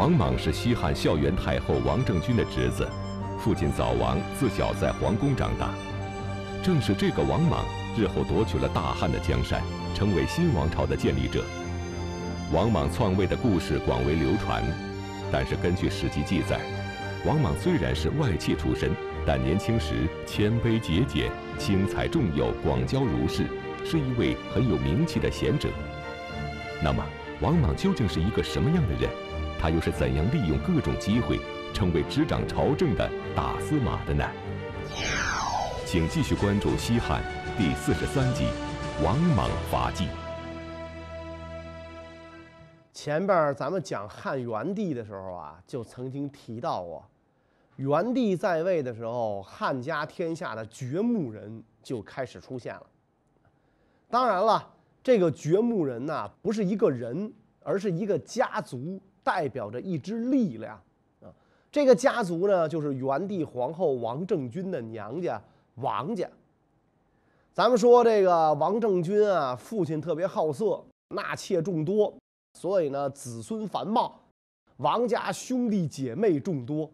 王莽是西汉孝元太后王政君的侄子，父亲早亡，自小在皇宫长大。正是这个王莽，日后夺取了大汉的江山，成为新王朝的建立者。王莽篡位的故事广为流传，但是根据史记记载，王莽虽然是外戚出身，但年轻时谦卑节俭，轻财重友，广交儒士，是一位很有名气的贤者。那么，王莽究竟是一个什么样的人？他又是怎样利用各种机会，成为执掌朝政的大司马的呢？请继续关注《西汉》第四十三集《王莽伐纪》。前边咱们讲汉元帝的时候啊，就曾经提到过，元帝在位的时候，汉家天下的掘墓人就开始出现了。当然了，这个掘墓人呢，不是一个人，而是一个家族。代表着一支力量啊！这个家族呢，就是元帝皇后王政君的娘家王家。咱们说这个王政君啊，父亲特别好色，纳妾众多，所以呢，子孙繁茂，王家兄弟姐妹众多。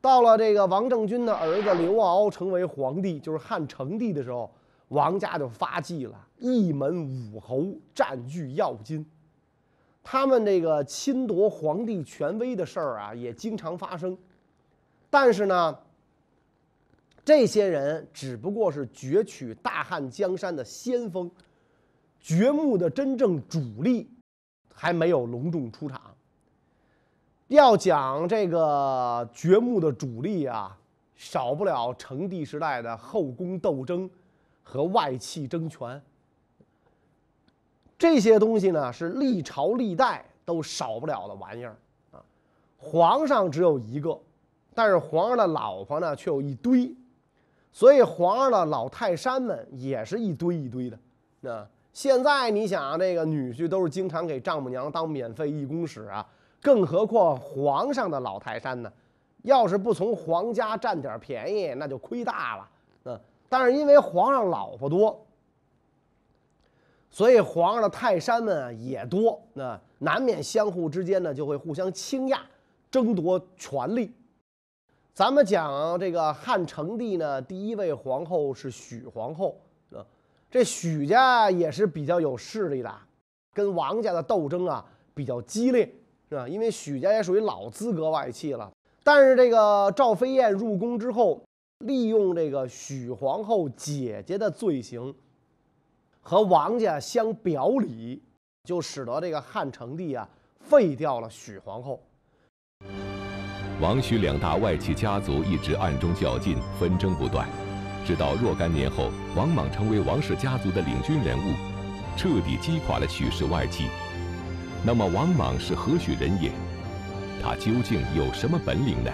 到了这个王政君的儿子刘骜成为皇帝，就是汉成帝的时候，王家就发迹了，一门武侯占据要津。他们这个侵夺皇帝权威的事儿啊，也经常发生。但是呢，这些人只不过是攫取大汉江山的先锋，掘墓的真正主力还没有隆重出场。要讲这个掘墓的主力啊，少不了成帝时代的后宫斗争和外戚争权。这些东西呢，是历朝历代都少不了的玩意儿啊。皇上只有一个，但是皇上的老婆呢却有一堆，所以皇上的老泰山们也是一堆一堆的。那现在你想，这个女婿都是经常给丈母娘当免费义工使啊，更何况皇上的老泰山呢？要是不从皇家占点便宜，那就亏大了。嗯，但是因为皇上老婆多。所以皇上的泰山们也多，那难免相互之间呢就会互相倾轧，争夺权力。咱们讲这个汉成帝呢，第一位皇后是许皇后啊，这许家也是比较有势力的，跟王家的斗争啊比较激烈，是吧？因为许家也属于老资格外戚了。但是这个赵飞燕入宫之后，利用这个许皇后姐姐的罪行。和王家相表里，就使得这个汉成帝啊废掉了许皇后。王许两大外戚家族一直暗中较劲，纷争不断，直到若干年后，王莽成为王氏家族的领军人物，彻底击垮了许氏外戚。那么，王莽是何许人也？他究竟有什么本领呢？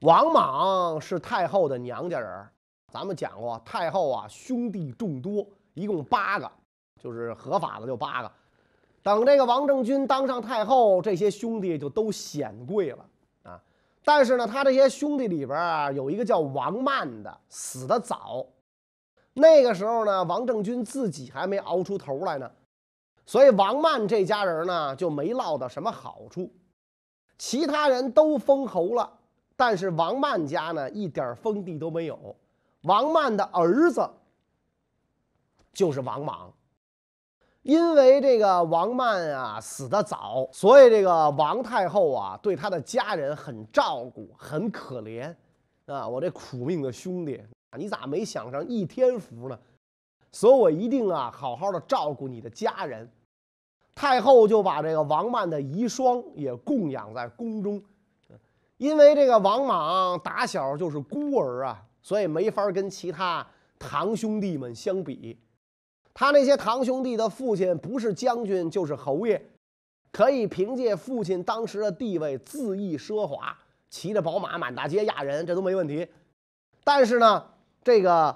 王莽是太后的娘家人。咱们讲过，太后啊兄弟众多，一共八个，就是合法的就八个。等这个王政君当上太后，这些兄弟就都显贵了啊。但是呢，他这些兄弟里边啊，有一个叫王曼的，死的早。那个时候呢，王政君自己还没熬出头来呢，所以王曼这家人呢就没落到什么好处。其他人都封侯了，但是王曼家呢一点封地都没有。王曼的儿子就是王莽，因为这个王曼啊死的早，所以这个王太后啊对他的家人很照顾，很可怜啊！我这苦命的兄弟，你咋没享上一天福呢？所以我一定啊好好的照顾你的家人。太后就把这个王曼的遗孀也供养在宫中，因为这个王莽打小就是孤儿啊。所以没法跟其他堂兄弟们相比，他那些堂兄弟的父亲不是将军就是侯爷，可以凭借父亲当时的地位恣意奢华，骑着宝马满大街压人，这都没问题。但是呢，这个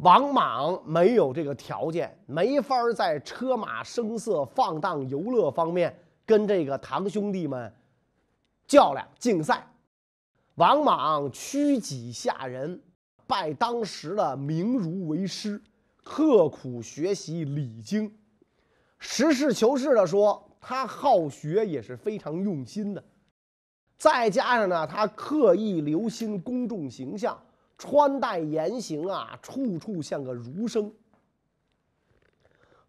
王莽没有这个条件，没法在车马声色、放荡游乐方面跟这个堂兄弟们较量竞赛。王莽屈己下人。拜当时的名儒为师，刻苦学习礼经。实事求是的说，他好学也是非常用心的。再加上呢，他刻意留心公众形象，穿戴言行啊，处处像个儒生。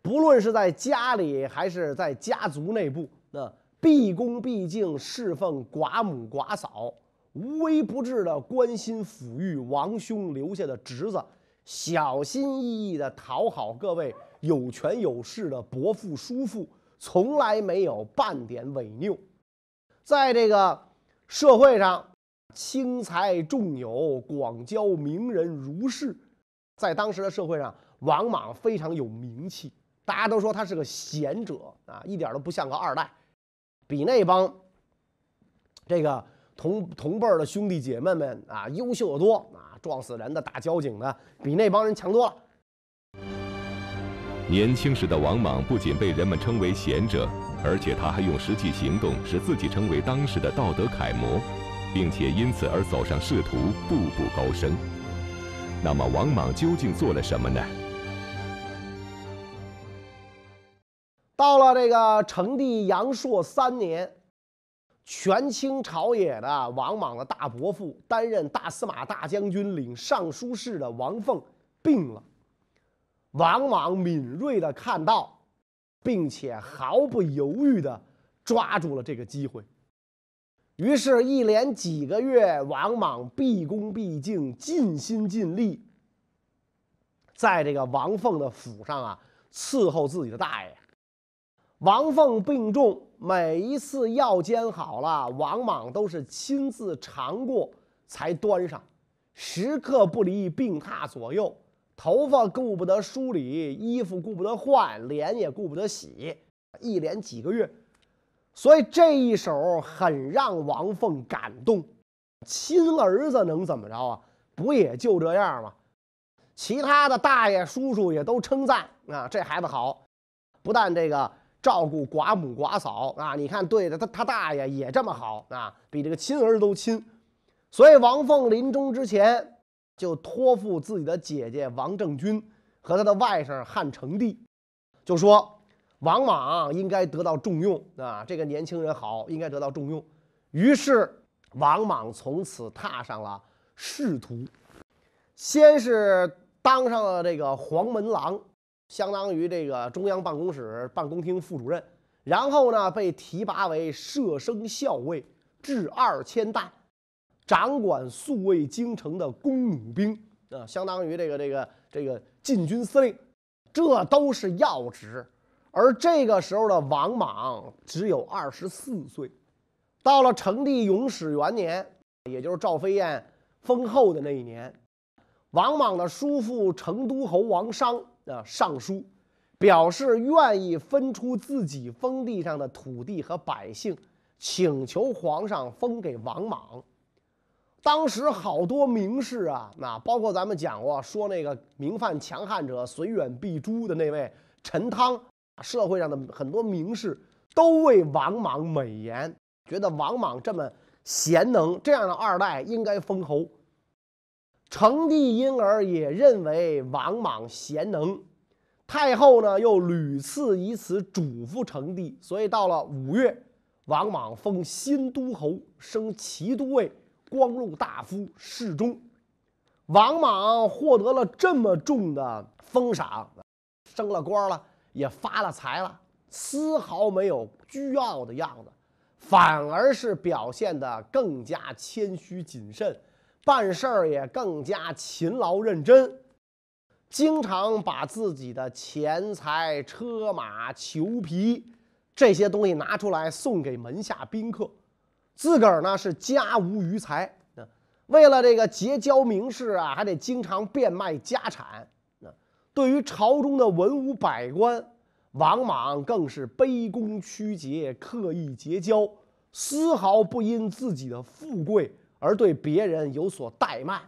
不论是在家里还是在家族内部，那毕恭毕敬侍奉寡母寡嫂，无微不至的关心抚育王兄留下的侄子，小心翼翼的讨好各位有权有势的伯父叔父，从来没有半点违拗。在这个社会上，轻财重友，广交名人儒士，在当时的社会上，王莽非常有名气。大家都说他是个贤者啊，一点都不像个二代，比那帮这个同同辈儿的兄弟姐妹们啊优秀的多啊，撞死人的、打交警的，比那帮人强多了。年轻时的王莽不仅被人们称为贤者，而且他还用实际行动使自己成为当时的道德楷模，并且因此而走上仕途，步步高升。那么，王莽究竟做了什么呢？到了这个成帝阳朔三年，权倾朝野的王莽的大伯父，担任大司马大将军、领尚书事的王凤病了。王莽敏锐的看到，并且毫不犹豫的抓住了这个机会。于是，一连几个月，王莽毕恭毕敬、尽心尽力，在这个王凤的府上啊伺候自己的大爷。王凤病重，每一次药煎好了，王莽都是亲自尝过才端上，时刻不离病榻左右，头发顾不得梳理，衣服顾不得换，脸也顾不得洗，一连几个月，所以这一手很让王凤感动。亲儿子能怎么着啊？不也就这样吗？其他的大爷叔叔也都称赞啊，这孩子好，不但这个。照顾寡母寡嫂啊！你看，对着他他大爷也这么好啊，比这个亲儿子都亲。所以王凤临终之前就托付自己的姐姐王政君和他的外甥汉成帝，就说王莽应该得到重用啊，这个年轻人好，应该得到重用。于是王莽从此踏上了仕途，先是当上了这个黄门郎。相当于这个中央办公室办公厅副主任，然后呢被提拔为舍生校尉，至二千担，掌管宿卫京城的弓弩兵啊，相当于这个这个这个禁军司令，这都是要职。而这个时候的王莽只有二十四岁，到了成帝永始元年，也就是赵飞燕封后的那一年，王莽的叔父成都侯王商。啊，上书表示愿意分出自己封地上的土地和百姓，请求皇上封给王莽。当时好多名士啊，那包括咱们讲过说那个名犯强悍者虽远必诛的那位陈汤，社会上的很多名士都为王莽美言，觉得王莽这么贤能，这样的二代应该封侯。成帝因而也认为王莽贤能，太后呢又屡次以此嘱咐成帝，所以到了五月，王莽封新都侯，升齐都尉、光禄大夫、侍中。王莽获得了这么重的封赏，升了官了，也发了财了，丝毫没有倨傲的样子，反而是表现得更加谦虚谨慎。办事儿也更加勤劳认真，经常把自己的钱财、车马、裘皮这些东西拿出来送给门下宾客，自个儿呢是家无余财为了这个结交名士啊，还得经常变卖家产对于朝中的文武百官，王莽更是卑躬屈节，刻意结交，丝毫不因自己的富贵。而对别人有所怠慢，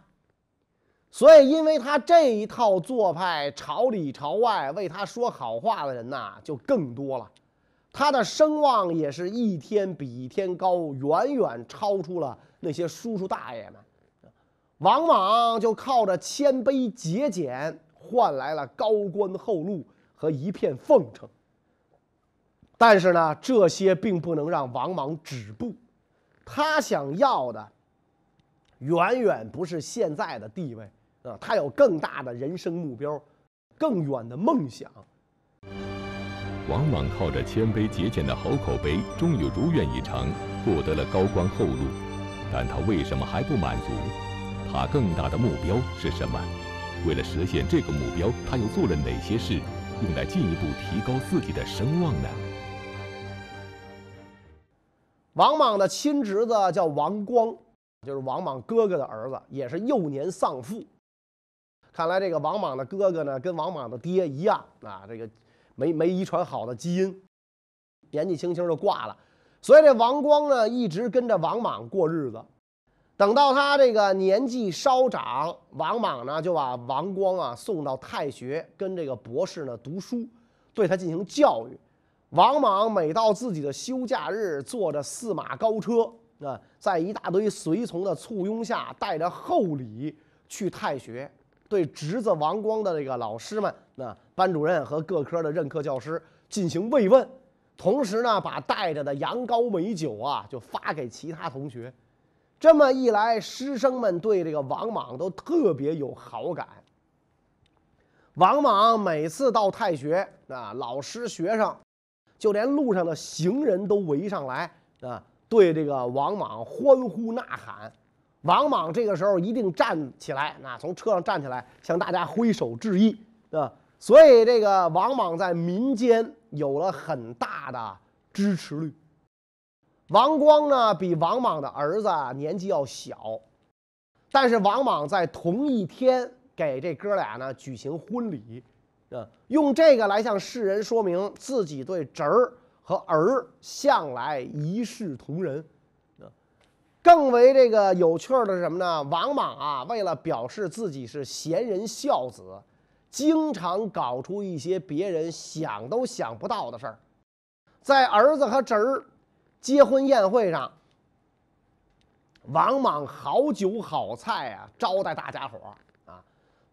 所以因为他这一套做派，朝里朝外为他说好话的人呐就更多了，他的声望也是一天比一天高，远远超出了那些叔叔大爷们。王莽就靠着谦卑节俭，换来了高官厚禄和一片奉承。但是呢，这些并不能让王莽止步，他想要的远远不是现在的地位啊，他有更大的人生目标，更远的梦想。王莽靠着谦卑节俭的好口碑，终于如愿以偿，获得了高官厚禄。但他为什么还不满足？他更大的目标是什么？为了实现这个目标，他又做了哪些事，用来进一步提高自己的声望呢？王莽的亲侄子叫王光，就是王莽哥哥的儿子，也是幼年丧父。看来这个王莽的哥哥呢，跟王莽的爹一样啊，这个没没遗传好的基因，年纪轻轻就挂了。所以这王光呢，一直跟着王莽过日子。等到他这个年纪稍长，王莽呢就把王光啊送到太学跟这个博士呢读书，对他进行教育。王莽每到自己的休假日，坐着四马高车啊，在一大堆随从的簇拥下，带着厚礼去太学，对侄子王光的这个老师们，那班主任和各科的任课教师进行慰问，同时呢，把带着的羊羔美酒啊，就发给其他同学。这么一来，师生们对这个王莽都特别有好感。王莽每次到太学啊，老师、学生，就连路上的行人都围上来啊，对这个王莽欢呼呐喊。王莽这个时候一定站起来，那从车上站起来，向大家挥手致意啊。所以，这个王莽在民间有了很大的支持率。王光呢，比王莽的儿子年纪要小，但是王莽在同一天给这哥俩呢举行婚礼，啊，用这个来向世人说明自己对侄儿和儿向来一视同仁，更为这个有趣的是什么呢？王莽啊，为了表示自己是贤人孝子，经常搞出一些别人想都想不到的事儿，在儿子和侄儿。结婚宴会上，王莽好酒好菜啊，招待大家伙儿。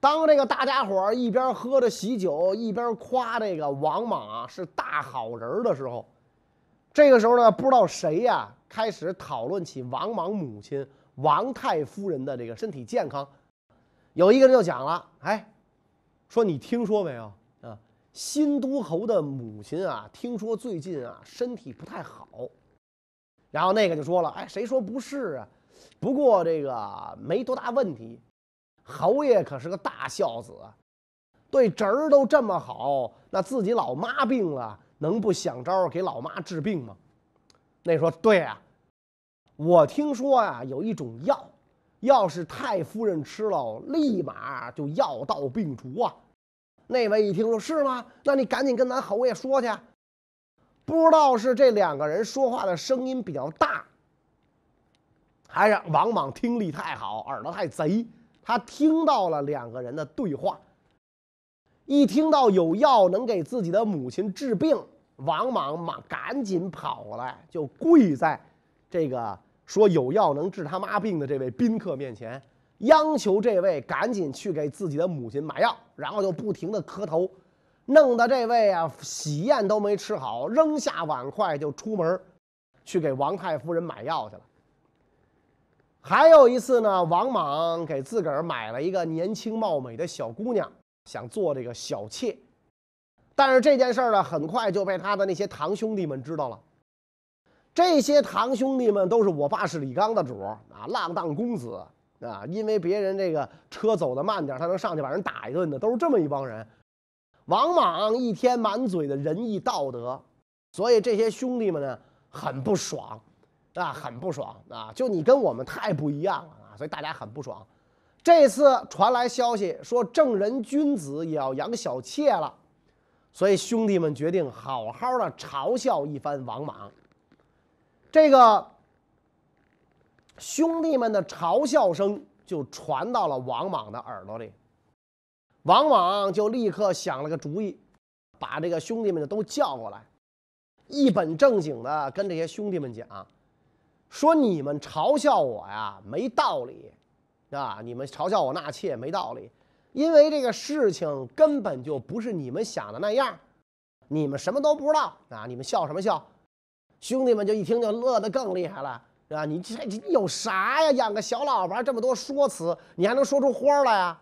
当这个大家伙儿一边喝着喜酒，一边夸这个王莽啊是大好人的时候，这个时候呢，不知道谁呀开始讨论起王莽母亲王太夫人的这个身体健康。有一个人就讲了：“哎，说你听说没有啊？新都侯的母亲啊，听说最近啊身体不太好。”然后那个就说了：“哎，谁说不是啊？不过这个没多大问题。侯爷可是个大孝子，对侄儿都这么好，那自己老妈病了，能不想招给老妈治病吗？”那说：“对啊，我听说呀，有一种药，要是太夫人吃了，立马就药到病除啊。”那位一听说是吗？那你赶紧跟咱侯爷说去。不知道是这两个人说话的声音比较大，还是王莽听力太好，耳朵太贼，他听到了两个人的对话。一听到有药能给自己的母亲治病，王莽马赶紧跑过来，就跪在这个说有药能治他妈病的这位宾客面前，央求这位赶紧去给自己的母亲买药，然后就不停的磕头。弄得这位啊喜宴都没吃好，扔下碗筷就出门去给王太夫人买药去了。还有一次呢，王莽给自个儿买了一个年轻貌美的小姑娘，想做这个小妾。但是这件事儿呢，很快就被他的那些堂兄弟们知道了。这些堂兄弟们都是我爸是李刚的主啊，浪荡公子啊，因为别人这个车走得慢点，他能上去把人打一顿的，都是这么一帮人。王莽一天满嘴的仁义道德，所以这些兄弟们呢很不爽，啊，很不爽啊！就你跟我们太不一样了啊！所以大家很不爽。这次传来消息说正人君子也要养小妾了，所以兄弟们决定好好的嘲笑一番王莽。这个兄弟们的嘲笑声就传到了王莽的耳朵里。王莽就立刻想了个主意，把这个兄弟们都叫过来，一本正经的跟这些兄弟们讲，说你们嘲笑我呀没道理，啊，你们嘲笑我纳妾没道理，因为这个事情根本就不是你们想的那样，你们什么都不知道啊！你们笑什么笑？兄弟们就一听就乐得更厉害了，是吧？你这你有啥呀？养个小老婆这么多说辞，你还能说出花来呀？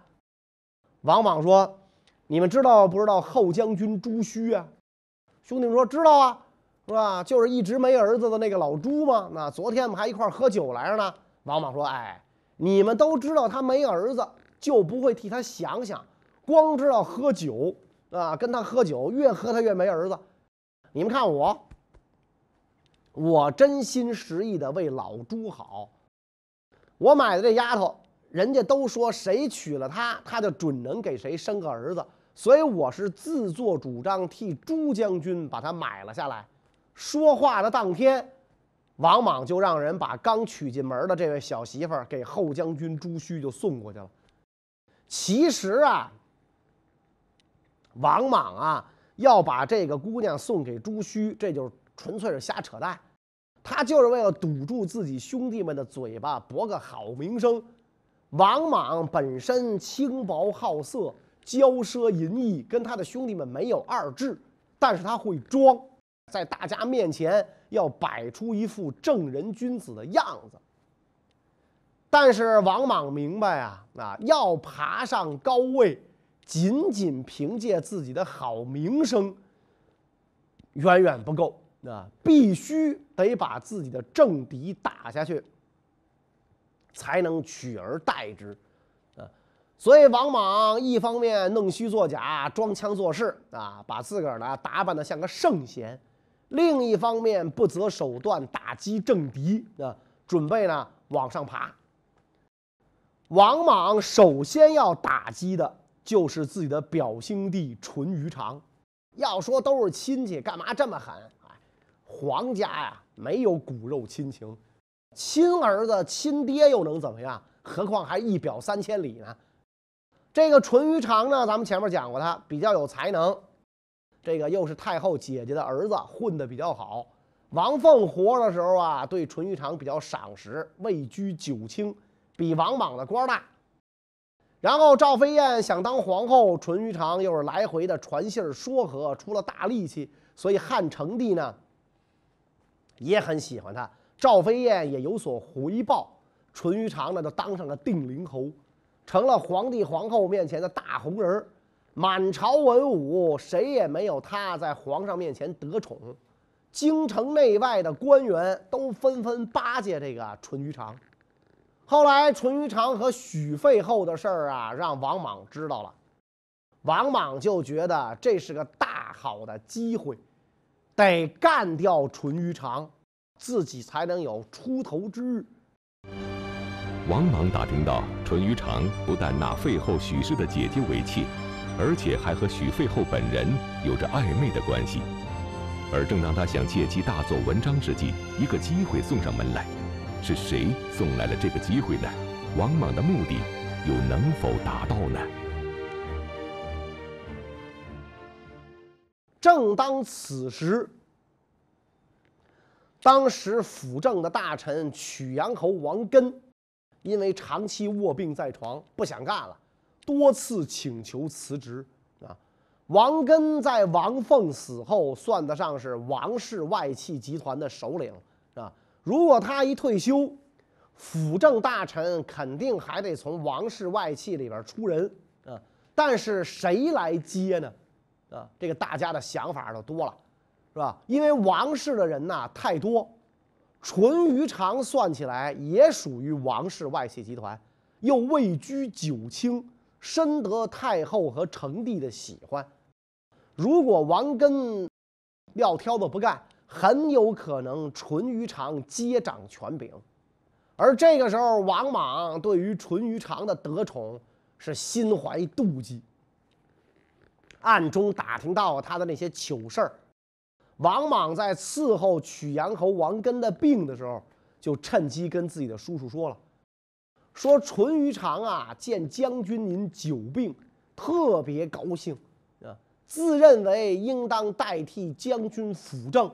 王莽说：“你们知道不知道后将军朱须啊？”兄弟们说：“知道啊，是吧？就是一直没儿子的那个老朱嘛。那昨天我们还一块喝酒来着呢。”王莽说：“哎，你们都知道他没儿子，就不会替他想想，光知道喝酒。”啊，跟他喝酒，越喝他越没儿子。你们看我，我真心实意的为老朱好。我买的这丫头，人家都说谁娶了她，她就准能给谁生个儿子。所以我是自作主张替朱将军把她买了下来。说话的当天，王莽就让人把刚娶进门的这位小媳妇儿给后将军朱须就送过去了。其实啊。王莽啊，要把这个姑娘送给朱须，这就纯粹是瞎扯淡。他就是为了堵住自己兄弟们的嘴巴，博个好名声。王莽本身轻薄好色、骄奢淫逸，跟他的兄弟们没有二致，但是他会装，在大家面前要摆出一副正人君子的样子。但是王莽明白啊，啊，要爬上高位。仅仅凭借自己的好名声，远远不够啊！必须得把自己的政敌打下去，才能取而代之啊！所以王莽一方面弄虚作假、装腔作势啊，把自个儿呢打扮的像个圣贤；另一方面不择手段打击政敌啊，准备呢往上爬。王莽首先要打击的。就是自己的表兄弟淳于长，要说都是亲戚，干嘛这么狠？哎，皇家呀，没有骨肉亲情，亲儿子亲爹又能怎么样？何况还一表三千里呢？这个淳于长呢，咱们前面讲过，他比较有才能，这个又是太后姐姐的儿子，混得比较好。王凤活的时候啊，对淳于长比较赏识，位居九卿，比王莽的官大。然后赵飞燕想当皇后，淳于长又是来回的传信说和，出了大力气，所以汉成帝呢也很喜欢他。赵飞燕也有所回报，淳于长呢就当上了定陵侯，成了皇帝皇后面前的大红人儿满朝文武谁也没有他在皇上面前得宠，京城内外的官员都纷纷巴结这个淳于长。后来，淳于长和许废后的事儿啊，让王莽知道了。王莽就觉得这是个大好的机会，得干掉淳于长，自己才能有出头之日。王莽打听到，淳于长不但纳废后许氏的姐姐为妾，而且还和许废后本人有着暧昧的关系。而正当他想借机大做文章之际，一个机会送上门来。是谁送来了这个机会呢？王莽的目的又能否达到呢？正当此时，当时辅政的大臣曲阳侯王根，因为长期卧病在床，不想干了，多次请求辞职啊。王根在王凤死后，算得上是王氏外戚集团的首领啊。如果他一退休，辅政大臣肯定还得从王室外戚里边出人啊。但是谁来接呢？啊，这个大家的想法就多了，是吧？因为王室的人呐太多，淳于长算起来也属于王室外戚集团，又位居九卿，深得太后和成帝的喜欢。如果王根撂挑子不干，很有可能淳于长接掌权柄，而这个时候，王莽对于淳于长的得宠是心怀妒忌，暗中打听到他的那些糗事儿。王莽在伺候曲阳侯王根的病的时候，就趁机跟自己的叔叔说了：“说淳于长啊，见将军您久病，特别高兴啊，自认为应当代替将军辅政。”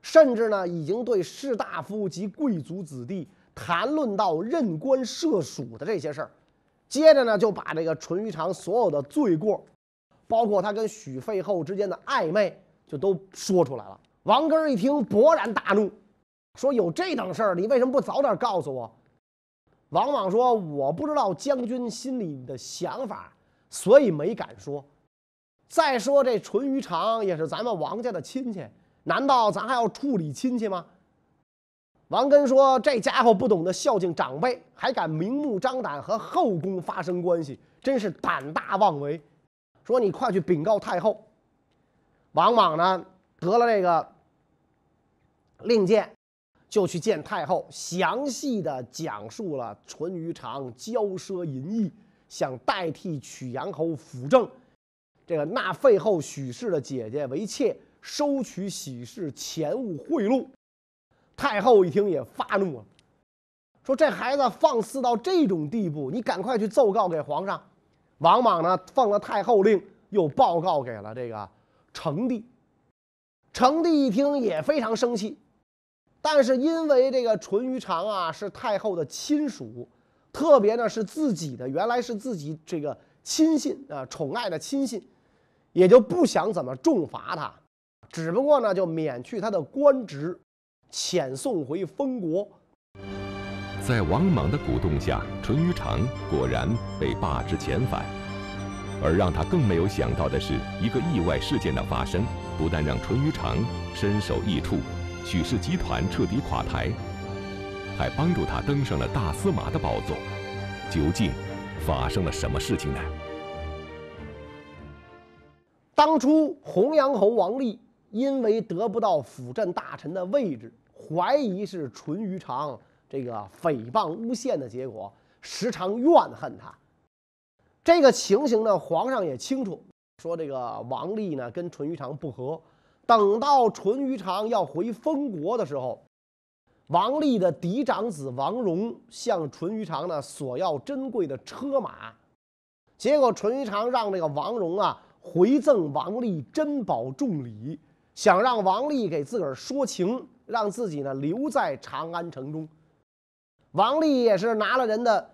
甚至呢，已经对士大夫及贵族子弟谈论到任官设署的这些事儿。接着呢，就把这个淳于长所有的罪过，包括他跟许废后之间的暧昧，就都说出来了。王根一听，勃然大怒，说：“有这等事儿，你为什么不早点告诉我？”王莽说：“我不知道将军心里的想法，所以没敢说。再说这淳于长也是咱们王家的亲戚，难道咱还要处理亲戚吗？”王根说：“这家伙不懂得孝敬长辈，还敢明目张胆和后宫发生关系，真是胆大妄为。”说：“你快去禀告太后。”王莽呢，得了这个令箭。就去见太后，详细的讲述了淳于长骄奢淫逸，想代替曲阳侯辅政，这个纳废后许氏的姐姐为妾，收取许氏钱物贿赂。太后一听也发怒了，说这孩子放肆到这种地步，你赶快去奏告给皇上。王莽呢，奉了太后令，又报告给了这个成帝。成帝一听也非常生气。但是因为这个淳于长啊是太后的亲属，特别呢是自己的，原来是自己这个亲信啊宠爱的亲信，也就不想怎么重罚他，只不过呢就免去他的官职，遣送回封国。在王莽的鼓动下，淳于长果然被罢职遣返，而让他更没有想到的是，一个意外事件的发生，不但让淳于长身首异处。许氏集团彻底垮台，还帮助他登上了大司马的宝座。究竟发生了什么事情呢？当初洪阳侯王立因为得不到辅政大臣的位置，怀疑是淳于长这个诽谤诬陷的结果，时常怨恨他。这个情形呢，皇上也清楚，说这个王立呢跟淳于长不和。等到淳于长要回封国的时候，王立的嫡长子王戎向淳于长呢索要珍贵的车马，结果淳于长让这个王戎啊回赠王立珍宝重礼，想让王立给自个儿说情，让自己呢留在长安城中。王立也是拿了人的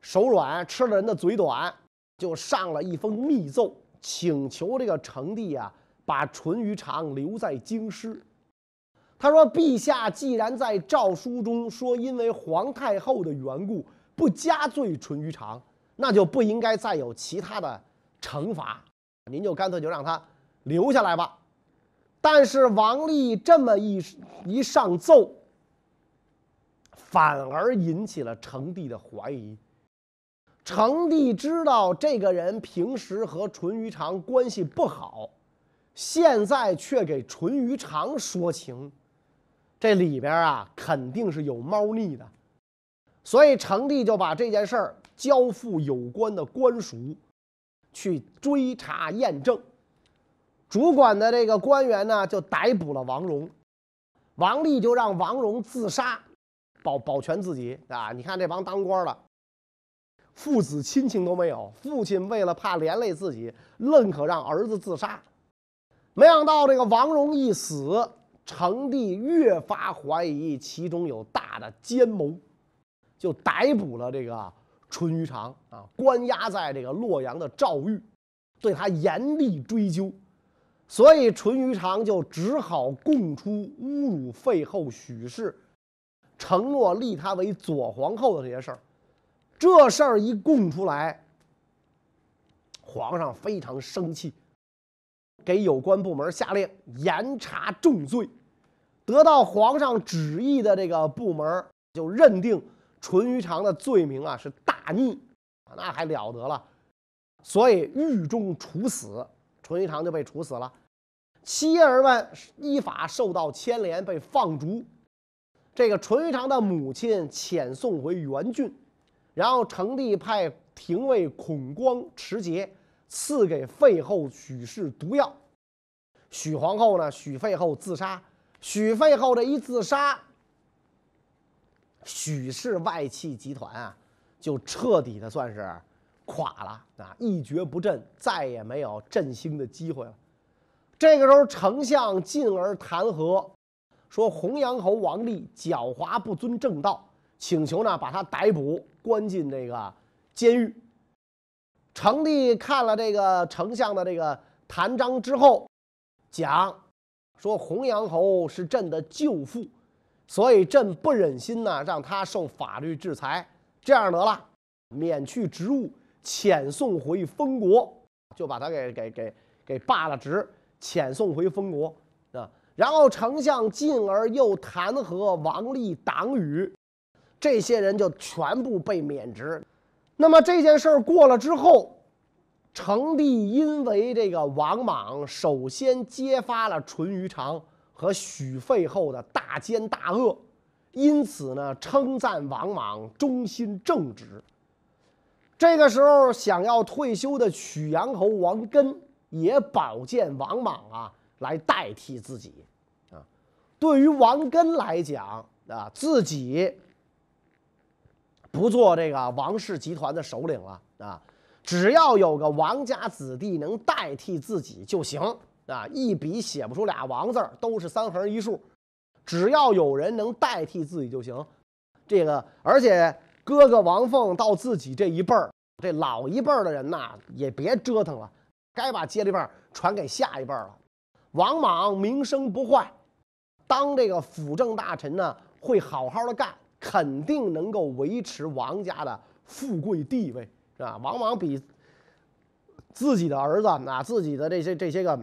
手软，吃了人的嘴短，就上了一封密奏，请求这个成帝啊。把淳于长留在京师。他说：“陛下既然在诏书中说因为皇太后的缘故不加罪淳于长，那就不应该再有其他的惩罚，您就干脆就让他留下来吧。”但是王立这么一一上奏，反而引起了成帝的怀疑。成帝知道这个人平时和淳于长关系不好。现在却给淳于长说情，这里边啊肯定是有猫腻的，所以成帝就把这件事儿交付有关的官署去追查验证。主管的这个官员呢就逮捕了王戎，王立就让王戎自杀，保保全自己啊！你看这帮当官的，父子亲情都没有，父亲为了怕连累自己，愣可让儿子自杀。没想到这个王戎一死，成帝越发怀疑其中有大的奸谋，就逮捕了这个淳于长啊，关押在这个洛阳的诏狱，对他严厉追究。所以淳于长就只好供出侮辱废后许氏，承诺立他为左皇后的这些事儿。这事儿一供出来，皇上非常生气。给有关部门下令严查重罪，得到皇上旨意的这个部门就认定淳于长的罪名啊是大逆，那还了得了，所以狱中处死，淳于长就被处死了。妻儿们依法受到牵连，被放逐。这个淳于长的母亲遣送回原郡，然后成帝派廷尉孔光持节。赐给废后许氏毒药，许皇后呢？许废后自杀。许废后这一自杀，许氏外戚集团啊，就彻底的算是垮了啊，一蹶不振，再也没有振兴的机会了。这个时候，丞相进而弹劾，说洪阳侯王立狡猾不遵正道，请求呢把他逮捕，关进这个监狱。成帝看了这个丞相的这个弹章之后，讲说洪阳侯是朕的舅父，所以朕不忍心呢让他受法律制裁。这样得了，免去职务，遣送回封国，就把他给给给给罢了职，遣送回封国啊。然后丞相进而又弹劾王立、党羽，这些人就全部被免职。那么这件事儿过了之后，成帝因为这个王莽首先揭发了淳于长和许废后的大奸大恶，因此呢称赞王莽忠心正直。这个时候想要退休的曲阳侯王根也保荐王莽啊。来代替自己，啊，对于王根来讲啊，自己不做这个王氏集团的首领了啊，只要有个王家子弟能代替自己就行啊，一笔写不出俩王字儿，都是三横一竖，只要有人能代替自己就行。这个，而且哥哥王凤到自己这一辈儿，这老一辈儿的人呐，也别折腾了，该把接力棒传给下一辈儿了。王莽名声不坏，当这个辅政大臣呢，会好好的干，肯定能够维持王家的富贵地位，是吧？王莽比自己的儿子啊，自己的这些这些个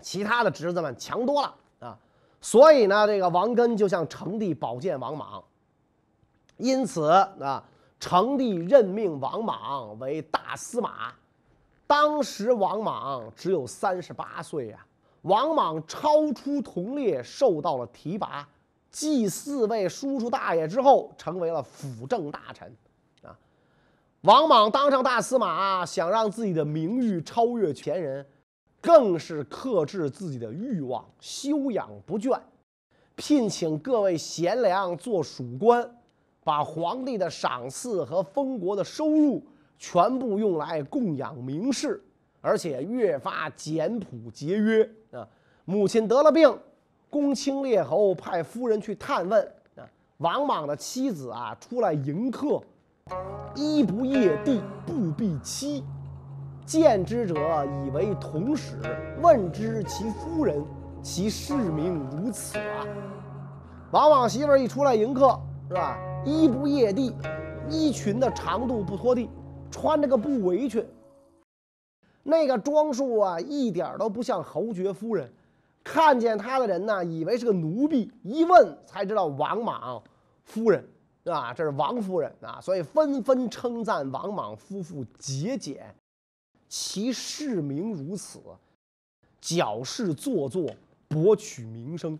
其他的侄子们强多了啊，所以呢，这个王根就向成帝保荐王莽，因此啊，成帝任命王莽为大司马，当时王莽只有三十八岁呀。王莽超出同列，受到了提拔，继四位叔叔大爷之后，成为了辅政大臣。啊，王莽当上大司马，想让自己的名誉超越前人，更是克制自己的欲望，修养不倦，聘请各位贤良做属官，把皇帝的赏赐和封国的收入全部用来供养名士。而且越发简朴节约啊！母亲得了病，公卿列侯派夫人去探问啊。王莽的妻子啊出来迎客，衣不曳地，不必妻。见之者以为同使，问之其夫人，其世名如此啊。王莽媳妇儿一出来迎客，是吧？衣不曳地，衣裙的长度不拖地，穿着个布围裙。那个装束啊，一点都不像侯爵夫人。看见他的人呢，以为是个奴婢，一问才知道王莽夫人，是吧？这是王夫人啊，所以纷纷称赞王莽夫妇节俭，其世名如此，矫饰做作，博取名声。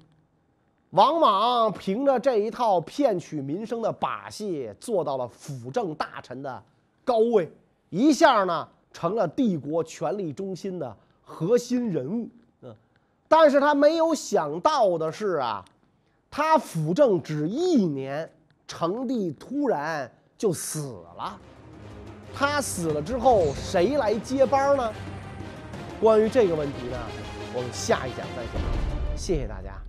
王莽凭着这一套骗取民生的把戏，做到了辅政大臣的高位，一下呢。成了帝国权力中心的核心人物，但是他没有想到的是啊，他辅政只一年，成帝突然就死了。他死了之后，谁来接班呢？关于这个问题呢，我们下一讲再讲。谢谢大家。